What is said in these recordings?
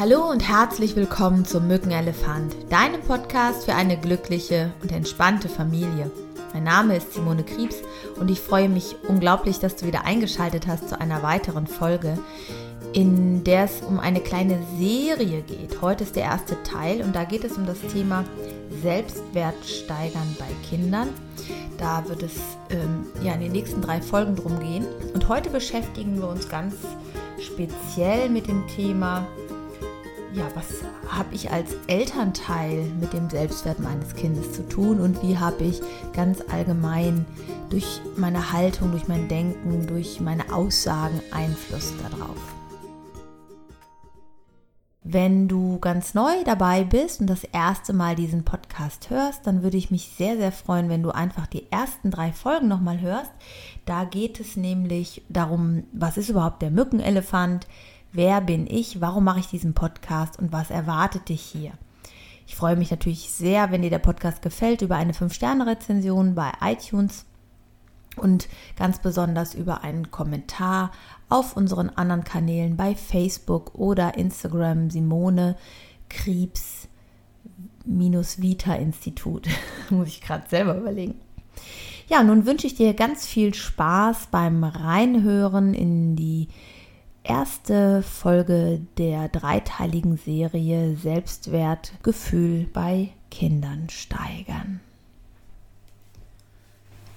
Hallo und herzlich willkommen zum Mückenelefant, deinem Podcast für eine glückliche und entspannte Familie. Mein Name ist Simone Kriebs und ich freue mich unglaublich, dass du wieder eingeschaltet hast zu einer weiteren Folge, in der es um eine kleine Serie geht. Heute ist der erste Teil und da geht es um das Thema Selbstwert steigern bei Kindern. Da wird es ähm, ja in den nächsten drei Folgen drum gehen. Und heute beschäftigen wir uns ganz speziell mit dem Thema, ja, was habe ich als Elternteil mit dem Selbstwert meines Kindes zu tun und wie habe ich ganz allgemein durch meine Haltung, durch mein Denken, durch meine Aussagen Einfluss darauf. Wenn du ganz neu dabei bist und das erste Mal diesen Podcast hörst, dann würde ich mich sehr, sehr freuen, wenn du einfach die ersten drei Folgen nochmal hörst. Da geht es nämlich darum, was ist überhaupt der Mückenelefant, wer bin ich, warum mache ich diesen Podcast und was erwartet dich hier. Ich freue mich natürlich sehr, wenn dir der Podcast gefällt, über eine 5-Sterne-Rezension bei iTunes und ganz besonders über einen Kommentar auf unseren anderen Kanälen bei Facebook oder Instagram Simone Kriebs minus Vita Institut. Muss ich gerade selber überlegen. Ja, nun wünsche ich dir ganz viel Spaß beim Reinhören in die erste Folge der dreiteiligen Serie Selbstwertgefühl bei Kindern steigern.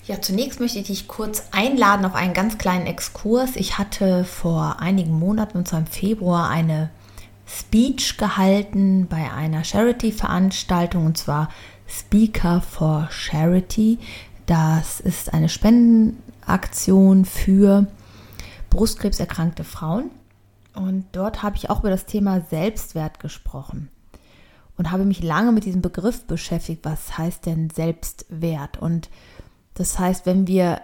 Ja, zunächst möchte ich dich kurz einladen auf einen ganz kleinen Exkurs. Ich hatte vor einigen Monaten, und zwar im Februar, eine Speech gehalten bei einer Charity-Veranstaltung, und zwar Speaker for Charity. Das ist eine Spendenaktion für brustkrebserkrankte Frauen. Und dort habe ich auch über das Thema Selbstwert gesprochen und habe mich lange mit diesem Begriff beschäftigt. Was heißt denn Selbstwert? Und das heißt, wenn wir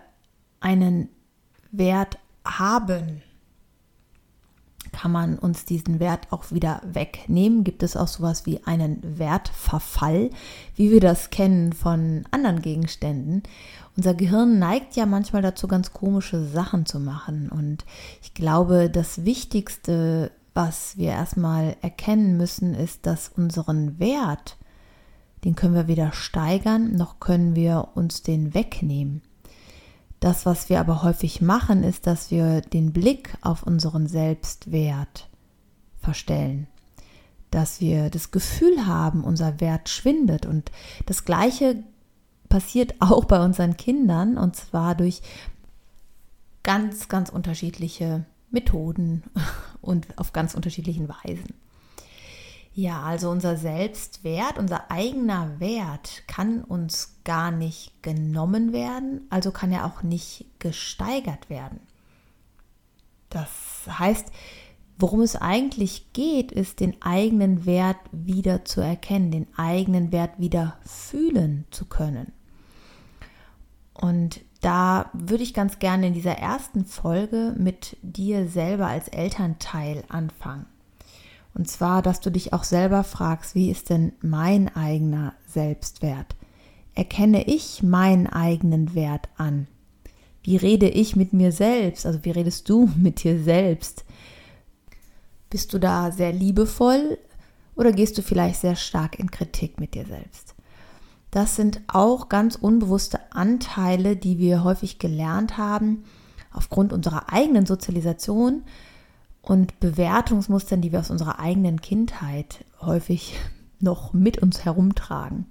einen Wert haben, kann man uns diesen Wert auch wieder wegnehmen. Gibt es auch sowas wie einen Wertverfall, wie wir das kennen von anderen Gegenständen. Unser Gehirn neigt ja manchmal dazu, ganz komische Sachen zu machen. Und ich glaube, das Wichtigste, was wir erstmal erkennen müssen, ist, dass unseren Wert, den können wir weder steigern, noch können wir uns den wegnehmen. Das, was wir aber häufig machen, ist, dass wir den Blick auf unseren Selbstwert verstellen. Dass wir das Gefühl haben, unser Wert schwindet. Und das Gleiche passiert auch bei unseren Kindern, und zwar durch ganz, ganz unterschiedliche Methoden und auf ganz unterschiedlichen Weisen. Ja, also unser Selbstwert, unser eigener Wert kann uns gar nicht genommen werden, also kann er auch nicht gesteigert werden. Das heißt, worum es eigentlich geht, ist den eigenen Wert wieder zu erkennen, den eigenen Wert wieder fühlen zu können. Und da würde ich ganz gerne in dieser ersten Folge mit dir selber als Elternteil anfangen. Und zwar, dass du dich auch selber fragst, wie ist denn mein eigener Selbstwert? Erkenne ich meinen eigenen Wert an? Wie rede ich mit mir selbst? Also wie redest du mit dir selbst? Bist du da sehr liebevoll oder gehst du vielleicht sehr stark in Kritik mit dir selbst? Das sind auch ganz unbewusste Anteile, die wir häufig gelernt haben aufgrund unserer eigenen Sozialisation, und Bewertungsmustern, die wir aus unserer eigenen Kindheit häufig noch mit uns herumtragen.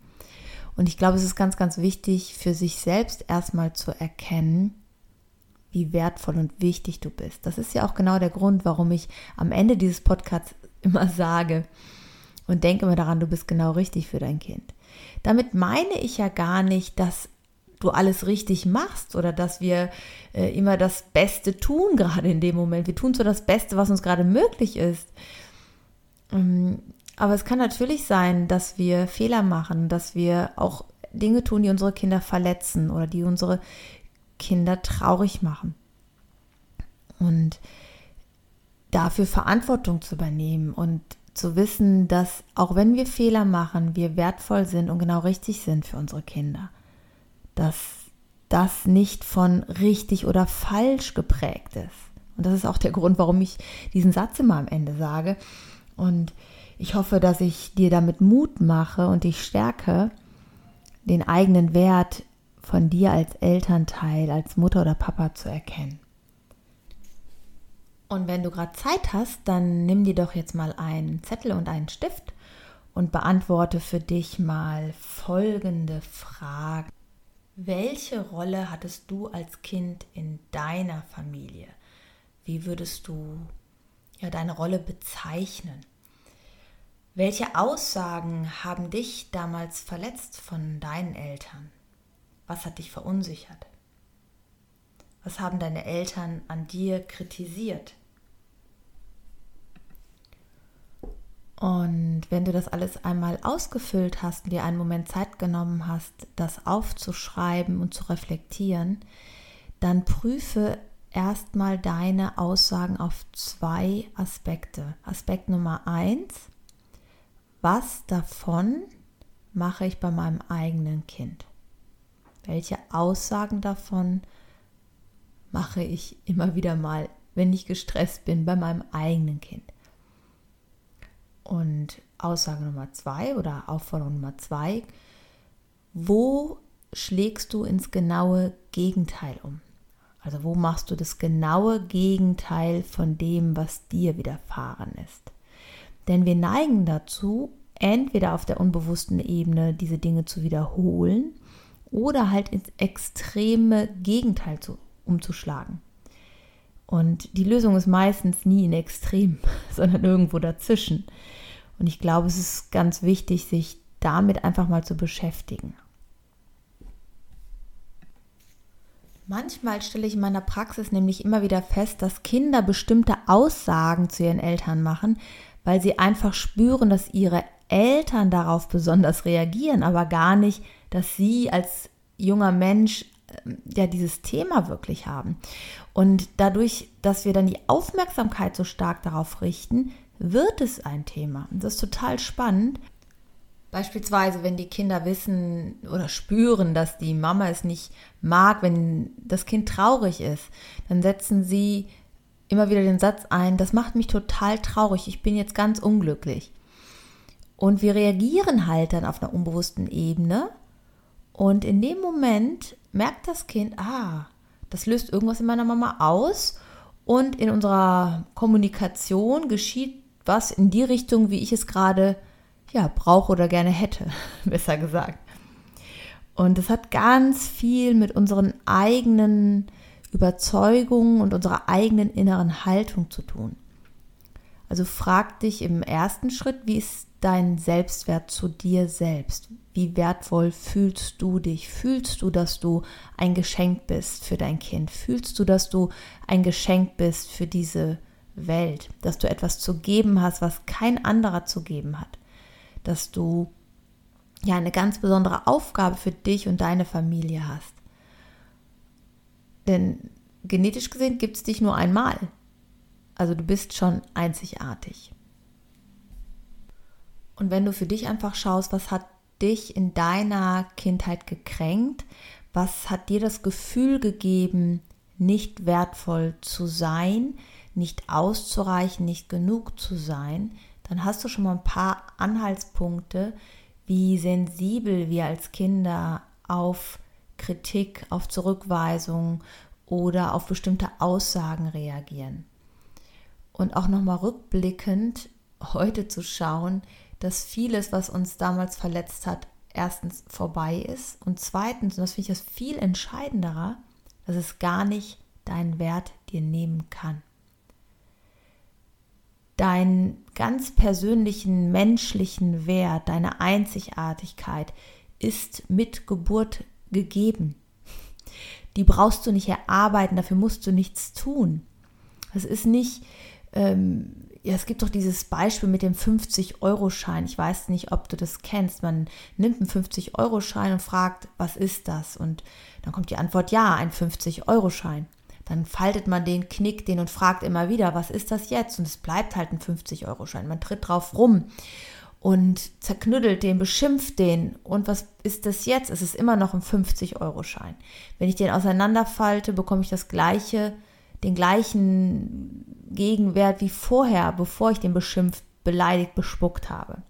Und ich glaube, es ist ganz, ganz wichtig für sich selbst erstmal zu erkennen, wie wertvoll und wichtig du bist. Das ist ja auch genau der Grund, warum ich am Ende dieses Podcasts immer sage und denke immer daran, du bist genau richtig für dein Kind. Damit meine ich ja gar nicht, dass du alles richtig machst oder dass wir äh, immer das Beste tun, gerade in dem Moment. Wir tun so das Beste, was uns gerade möglich ist. Ähm, aber es kann natürlich sein, dass wir Fehler machen, dass wir auch Dinge tun, die unsere Kinder verletzen oder die unsere Kinder traurig machen. Und dafür Verantwortung zu übernehmen und zu wissen, dass auch wenn wir Fehler machen, wir wertvoll sind und genau richtig sind für unsere Kinder dass das nicht von richtig oder falsch geprägt ist. Und das ist auch der Grund, warum ich diesen Satz immer am Ende sage. Und ich hoffe, dass ich dir damit Mut mache und dich stärke, den eigenen Wert von dir als Elternteil, als Mutter oder Papa zu erkennen. Und wenn du gerade Zeit hast, dann nimm dir doch jetzt mal einen Zettel und einen Stift und beantworte für dich mal folgende Fragen. Welche Rolle hattest du als Kind in deiner Familie? Wie würdest du ja deine Rolle bezeichnen? Welche Aussagen haben dich damals verletzt von deinen Eltern? Was hat dich verunsichert? Was haben deine Eltern an dir kritisiert? Und wenn du das alles einmal ausgefüllt hast und dir einen Moment Zeit genommen hast, das aufzuschreiben und zu reflektieren, dann prüfe erstmal deine Aussagen auf zwei Aspekte. Aspekt Nummer eins, was davon mache ich bei meinem eigenen Kind? Welche Aussagen davon mache ich immer wieder mal, wenn ich gestresst bin, bei meinem eigenen Kind? Und Aussage Nummer zwei oder Aufforderung Nummer zwei, wo schlägst du ins genaue Gegenteil um? Also wo machst du das genaue Gegenteil von dem, was dir widerfahren ist? Denn wir neigen dazu, entweder auf der unbewussten Ebene diese Dinge zu wiederholen oder halt ins extreme Gegenteil zu, umzuschlagen. Und die Lösung ist meistens nie in Extrem, sondern irgendwo dazwischen. Und ich glaube, es ist ganz wichtig, sich damit einfach mal zu beschäftigen. Manchmal stelle ich in meiner Praxis nämlich immer wieder fest, dass Kinder bestimmte Aussagen zu ihren Eltern machen, weil sie einfach spüren, dass ihre Eltern darauf besonders reagieren, aber gar nicht, dass sie als junger Mensch ähm, ja dieses Thema wirklich haben. Und dadurch, dass wir dann die Aufmerksamkeit so stark darauf richten, wird es ein Thema. Das ist total spannend. Beispielsweise, wenn die Kinder wissen oder spüren, dass die Mama es nicht mag, wenn das Kind traurig ist, dann setzen sie immer wieder den Satz ein, das macht mich total traurig, ich bin jetzt ganz unglücklich. Und wir reagieren halt dann auf einer unbewussten Ebene und in dem Moment merkt das Kind, ah, das löst irgendwas in meiner Mama aus und in unserer Kommunikation geschieht was in die Richtung, wie ich es gerade ja, brauche oder gerne hätte, besser gesagt. Und es hat ganz viel mit unseren eigenen Überzeugungen und unserer eigenen inneren Haltung zu tun. Also frag dich im ersten Schritt, wie ist dein Selbstwert zu dir selbst? Wie wertvoll fühlst du dich? Fühlst du, dass du ein Geschenk bist für dein Kind? Fühlst du, dass du ein Geschenk bist für diese Welt, dass du etwas zu geben hast, was kein anderer zu geben hat, dass du ja eine ganz besondere Aufgabe für dich und deine Familie hast. Denn genetisch gesehen gibt es dich nur einmal. Also du bist schon einzigartig. Und wenn du für dich einfach schaust, was hat dich in deiner Kindheit gekränkt, was hat dir das Gefühl gegeben, nicht wertvoll zu sein, nicht auszureichen, nicht genug zu sein, dann hast du schon mal ein paar Anhaltspunkte, wie sensibel wir als Kinder auf Kritik, auf Zurückweisung oder auf bestimmte Aussagen reagieren. Und auch nochmal rückblickend heute zu schauen, dass vieles, was uns damals verletzt hat, erstens vorbei ist und zweitens, und das finde ich das viel entscheidendere, dass es gar nicht deinen Wert dir nehmen kann deinen ganz persönlichen menschlichen Wert, deine Einzigartigkeit ist mit Geburt gegeben. Die brauchst du nicht erarbeiten, dafür musst du nichts tun. Es ist nicht, ähm, ja, es gibt doch dieses Beispiel mit dem 50-Euro-Schein. Ich weiß nicht, ob du das kennst. Man nimmt einen 50-Euro-Schein und fragt, was ist das? Und dann kommt die Antwort, ja, ein 50-Euro-Schein dann faltet man den, knickt den und fragt immer wieder, was ist das jetzt? Und es bleibt halt ein 50-Euro-Schein. Man tritt drauf rum und zerknüttelt den, beschimpft den. Und was ist das jetzt? Es ist immer noch ein 50-Euro-Schein. Wenn ich den auseinanderfalte, bekomme ich das gleiche, den gleichen Gegenwert wie vorher, bevor ich den beschimpft, beleidigt, bespuckt habe.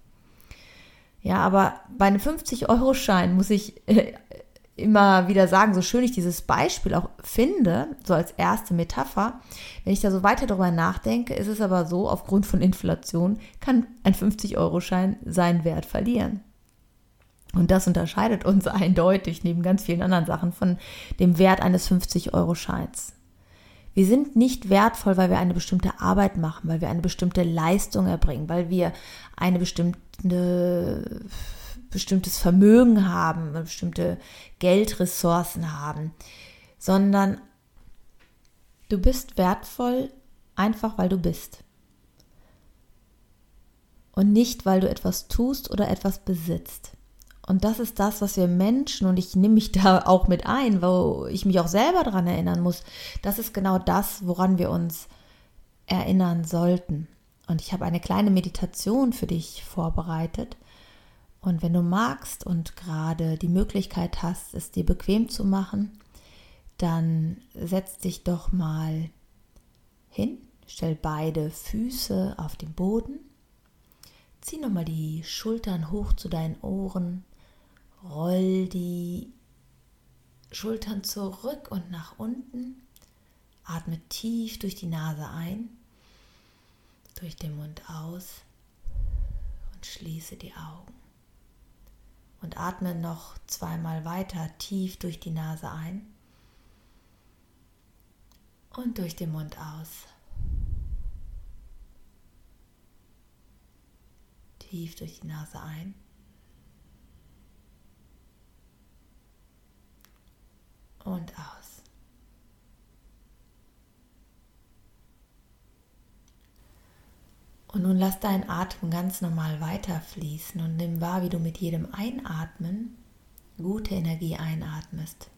Ja, aber bei einem 50-Euro-Schein muss ich äh, immer wieder sagen, so schön ich dieses Beispiel auch finde, so als erste Metapher, wenn ich da so weiter darüber nachdenke, ist es aber so, aufgrund von Inflation kann ein 50-Euro-Schein seinen Wert verlieren. Und das unterscheidet uns eindeutig neben ganz vielen anderen Sachen von dem Wert eines 50-Euro-Scheins. Wir sind nicht wertvoll, weil wir eine bestimmte Arbeit machen, weil wir eine bestimmte Leistung erbringen, weil wir eine bestimmte bestimmtes Vermögen haben, bestimmte Geldressourcen haben, sondern du bist wertvoll einfach, weil du bist. Und nicht, weil du etwas tust oder etwas besitzt. Und das ist das, was wir Menschen, und ich nehme mich da auch mit ein, wo ich mich auch selber daran erinnern muss, das ist genau das, woran wir uns erinnern sollten. Und ich habe eine kleine Meditation für dich vorbereitet. Und wenn du magst und gerade die Möglichkeit hast, es dir bequem zu machen, dann setz dich doch mal hin, stell beide Füße auf den Boden, zieh nochmal die Schultern hoch zu deinen Ohren Roll die Schultern zurück und nach unten. Atme tief durch die Nase ein, durch den Mund aus und schließe die Augen. Und atme noch zweimal weiter tief durch die Nase ein und durch den Mund aus. Tief durch die Nase ein und aus. Und nun lass deinen Atem ganz normal weiterfließen und nimm wahr, wie du mit jedem Einatmen gute Energie einatmest.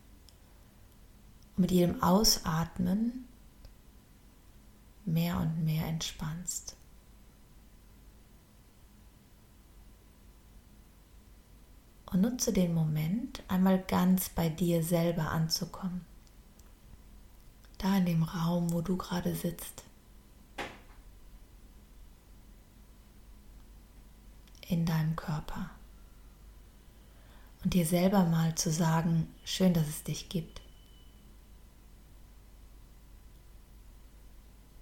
Und mit jedem Ausatmen mehr und mehr entspannst. und nutze den Moment, einmal ganz bei dir selber anzukommen. Da in dem Raum, wo du gerade sitzt. In deinem Körper. Und dir selber mal zu sagen, schön, dass es dich gibt.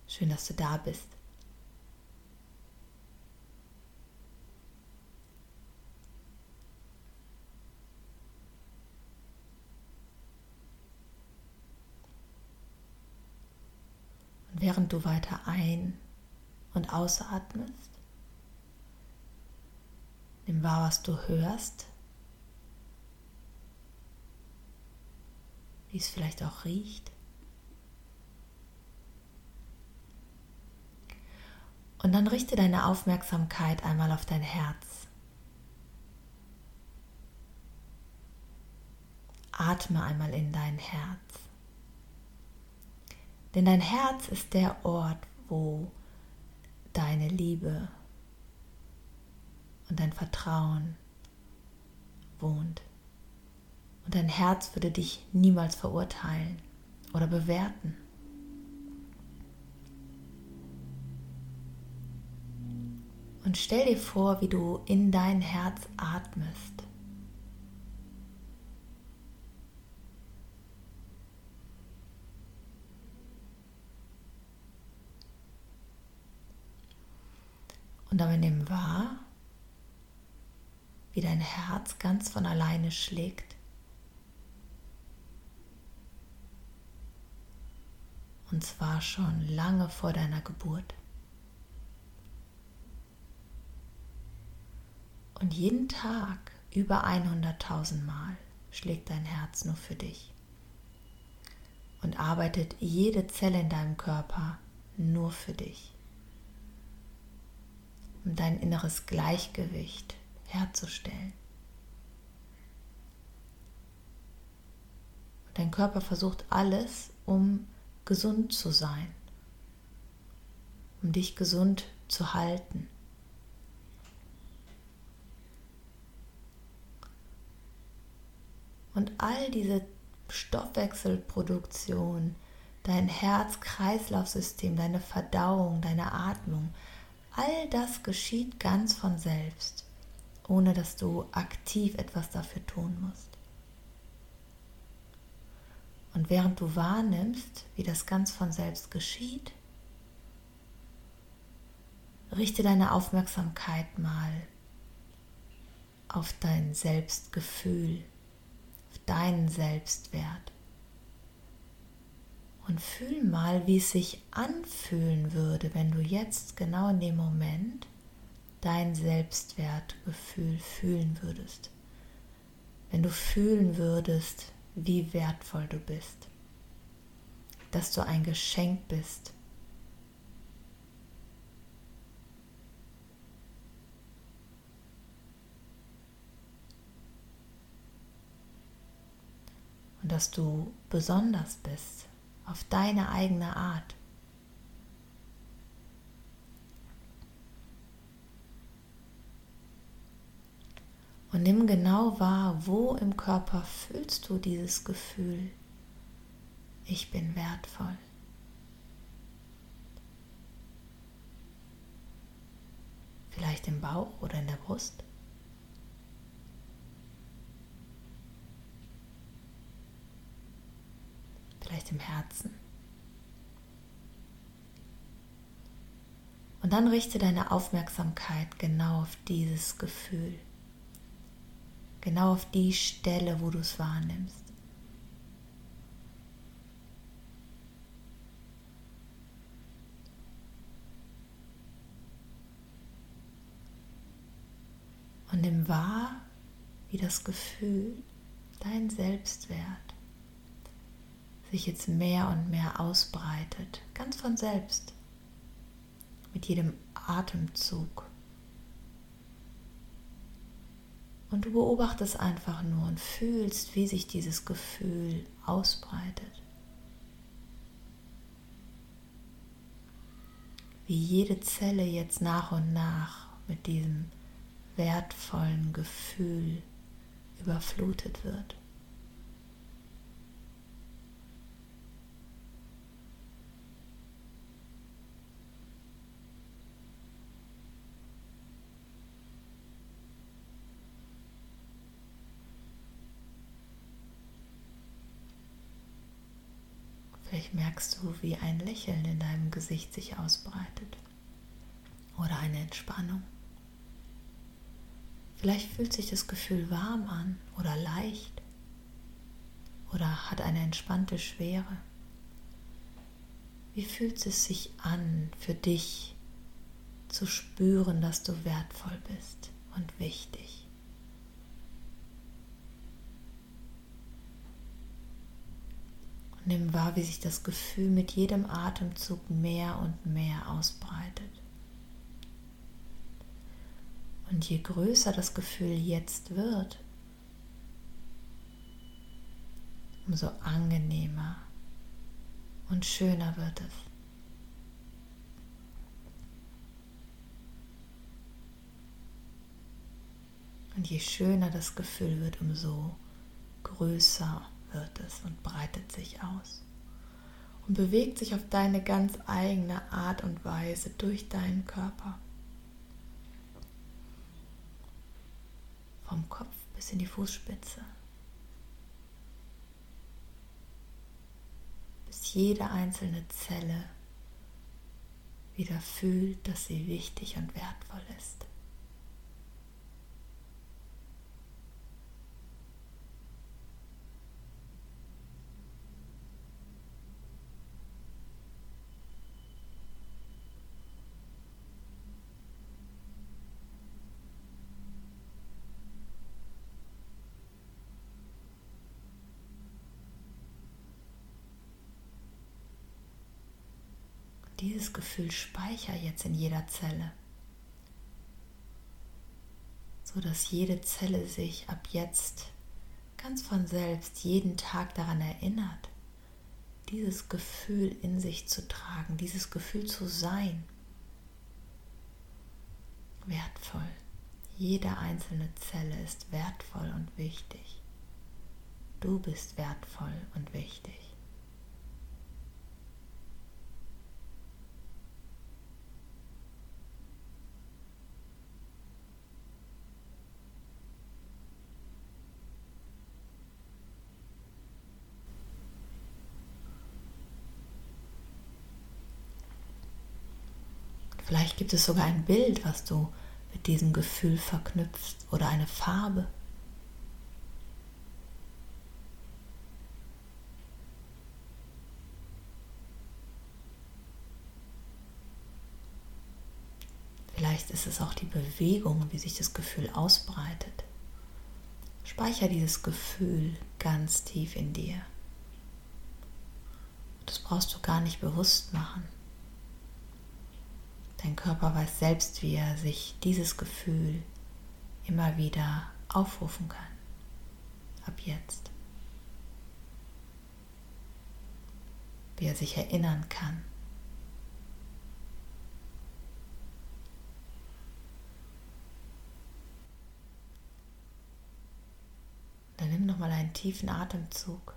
Schön, dass du da bist. während du weiter ein- und ausatmest. Nimm wahr, was du hörst, wie es vielleicht auch riecht. Und dann richte deine Aufmerksamkeit einmal auf dein Herz. Atme einmal in dein Herz. Denn dein Herz ist der Ort, wo deine Liebe und dein Vertrauen wohnt. Und dein Herz würde dich niemals verurteilen oder bewerten. Und stell dir vor, wie du in dein Herz atmest. Und dabei nimm wahr, wie dein Herz ganz von alleine schlägt. Und zwar schon lange vor deiner Geburt. Und jeden Tag über 100.000 Mal schlägt dein Herz nur für dich und arbeitet jede Zelle in deinem Körper nur für dich um dein inneres Gleichgewicht herzustellen. Dein Körper versucht alles, um gesund zu sein, um dich gesund zu halten. Und all diese Stoffwechselproduktion, dein Herz-Kreislauf-System, deine Verdauung, deine Atmung, all das geschieht ganz von selbst, ohne dass du aktiv etwas dafür tun musst. Und während du wahrnimmst, wie das ganz von selbst geschieht, richte deine Aufmerksamkeit mal auf dein Selbstgefühl, auf deinen Selbstwert. Und fühl mal, wie es sich anfühlen würde, wenn du jetzt genau in dem Moment dein Selbstwertgefühl fühlen würdest. Wenn du fühlen würdest, wie wertvoll du bist, dass du ein Geschenk bist. Und dass du besonders bist auf deine eigene Art. Und nimm genau wahr, wo im Körper fühlst du dieses Gefühl, ich bin wertvoll. Vielleicht im Bauch oder in der Brust? Vielleicht im Herzen? Und dann richte deine Aufmerksamkeit genau auf dieses Gefühl. Genau auf die Stelle, wo du es wahrnimmst. Und nimm wahr, wie das Gefühl, dein Selbstwert, sich jetzt mehr und mehr ausbreitet, ganz von selbst, mit jedem Atemzug. Und du beobachtest einfach nur und fühlst, wie sich dieses Gefühl ausbreitet. Wie jede Zelle jetzt nach und nach mit diesem wertvollen Gefühl überflutet wird. Vielleicht merkst du, wie ein Lächeln in deinem Gesicht sich ausbreitet oder eine Entspannung. Vielleicht fühlt sich das Gefühl warm an oder leicht oder hat eine entspannte Schwere. Wie fühlt es sich an für dich zu spüren, dass du wertvoll bist und wichtig? Nimm wahr, wie sich das Gefühl mit jedem Atemzug mehr und mehr ausbreitet. Und je größer das Gefühl jetzt wird, umso angenehmer und schöner wird es. Und je schöner das Gefühl wird, umso größer wird es und breitet sich aus und bewegt sich auf deine ganz eigene Art und Weise durch deinen Körper. Vom Kopf bis in die Fußspitze. Bis jede einzelne Zelle wieder fühlt, dass sie wichtig und wertvoll ist. Dieses Gefühl speicher jetzt in jeder Zelle, so dass jede Zelle sich ab jetzt ganz von selbst jeden Tag daran erinnert, dieses Gefühl in sich zu tragen, dieses Gefühl zu sein. Wertvoll. Jede einzelne Zelle ist wertvoll und wichtig. Du bist wertvoll und wichtig. Vielleicht gibt es sogar ein Bild, was du mit diesem Gefühl verknüpfst oder eine Farbe. Vielleicht ist es auch die Bewegung, wie sich das Gefühl ausbreitet. Speicher dieses Gefühl ganz tief in dir. Das brauchst du gar nicht bewusst machen. Dein Körper weiß selbst, wie er sich dieses Gefühl immer wieder aufrufen kann. Ab jetzt. Wie er sich erinnern kann. Dann nimm nochmal einen tiefen Atemzug.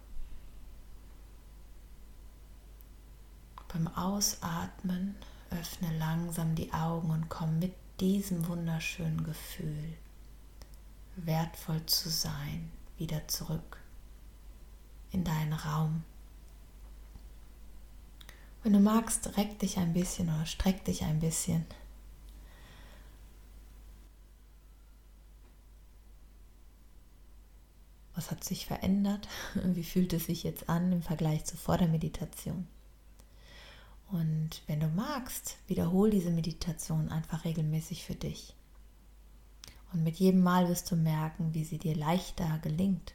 Beim Ausatmen öffne langsam die Augen und komm mit diesem wunderschönen Gefühl, wertvoll zu sein, wieder zurück in deinen Raum. Wenn du magst, reck dich ein bisschen oder streck dich ein bisschen. Was hat sich verändert? Wie fühlt es sich jetzt an im Vergleich zu vor der Meditation? Und wenn du magst, wiederhol diese Meditation einfach regelmäßig für dich. Und mit jedem Mal wirst du merken, wie sie dir leichter gelingt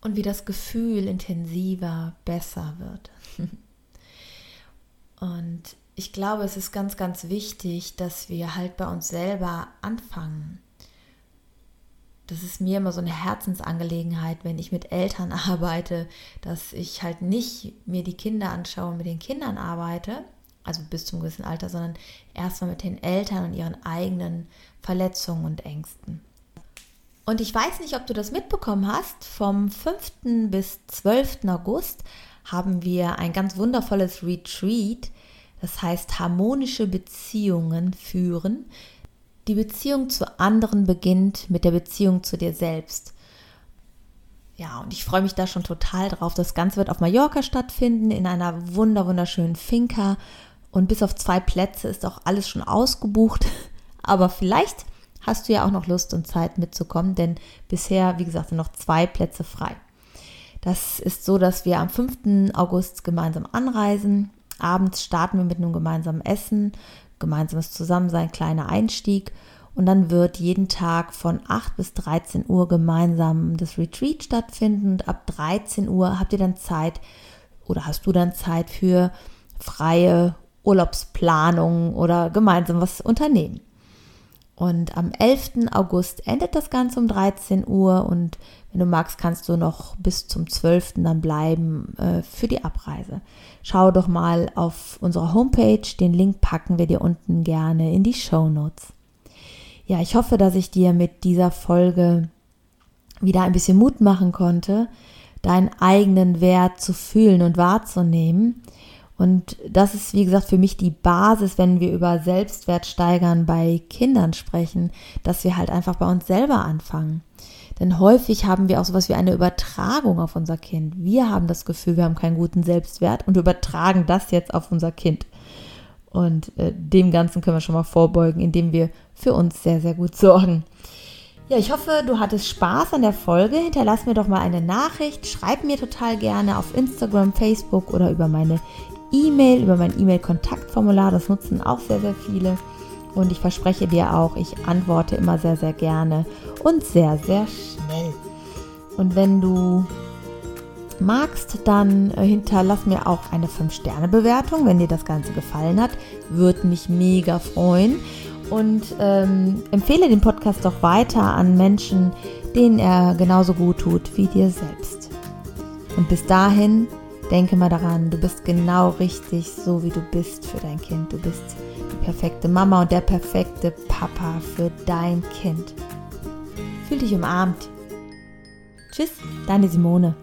und wie das Gefühl intensiver, besser wird. und ich glaube, es ist ganz, ganz wichtig, dass wir halt bei uns selber anfangen das ist mir immer so eine Herzensangelegenheit, wenn ich mit Eltern arbeite, dass ich halt nicht mir die Kinder anschaue und mit den Kindern arbeite, also bis zum gewissen Alter, sondern erstmal mit den Eltern und ihren eigenen Verletzungen und Ängsten. Und ich weiß nicht, ob du das mitbekommen hast, vom 5. bis 12. August haben wir ein ganz wundervolles Retreat, das heißt harmonische Beziehungen führen die Beziehung zu anderen beginnt mit der Beziehung zu dir selbst. Ja, und ich freue mich da schon total drauf. Das Ganze wird auf Mallorca stattfinden, in einer wunder wunderschönen Finca. Und bis auf zwei Plätze ist auch alles schon ausgebucht. Aber vielleicht hast du ja auch noch Lust und Zeit mitzukommen, denn bisher, wie gesagt, sind noch zwei Plätze frei. Das ist so, dass wir am 5. August gemeinsam anreisen. Abends starten wir mit einem gemeinsamen Essen, gemeinsames Zusammensein, kleiner Einstieg. Und dann wird jeden Tag von 8 bis 13 Uhr gemeinsam das Retreat stattfinden. Und ab 13 Uhr habt ihr dann Zeit oder hast du dann Zeit für freie Urlaubsplanung oder gemeinsam was unternehmen. Und am 11. August endet das Ganze um 13 Uhr und wenn du magst, kannst du noch bis zum 12. dann bleiben äh, für die Abreise. Schau doch mal auf unserer Homepage, den Link packen wir dir unten gerne in die Show Notes. Ja, ich hoffe, dass ich dir mit dieser Folge wieder ein bisschen Mut machen konnte, deinen eigenen Wert zu fühlen und wahrzunehmen und das ist, wie gesagt, für mich die Basis, wenn wir über Selbstwert steigern bei Kindern sprechen, dass wir halt einfach bei uns selber anfangen. Denn häufig haben wir auch sowas wie eine Übertragung auf unser Kind. Wir haben das Gefühl, wir haben keinen guten Selbstwert und übertragen das jetzt auf unser Kind. Und äh, dem Ganzen können wir schon mal vorbeugen, indem wir für uns sehr, sehr gut sorgen. Ja, ich hoffe, du hattest Spaß an der Folge. Hinterlass mir doch mal eine Nachricht. Schreib mir total gerne auf Instagram, Facebook oder über meine E-Mail, über mein E-Mail-Kontaktformular. Das nutzen auch sehr, sehr viele. Und ich verspreche dir auch, ich antworte immer sehr, sehr gerne und sehr, sehr schnell. Und wenn du magst, dann äh, hinterlass mir auch eine 5-Sterne-Bewertung, wenn dir das Ganze gefallen hat. Würde mich mega freuen. Und ähm, empfehle den Podcast doch weiter an Menschen, denen er genauso gut tut wie dir selbst. Und bis dahin Denke mal daran, du bist genau richtig so, wie du bist für dein Kind. Du bist die perfekte Mama und der perfekte Papa für dein Kind. Fühl dich umarmt. Tschüss, deine Simone.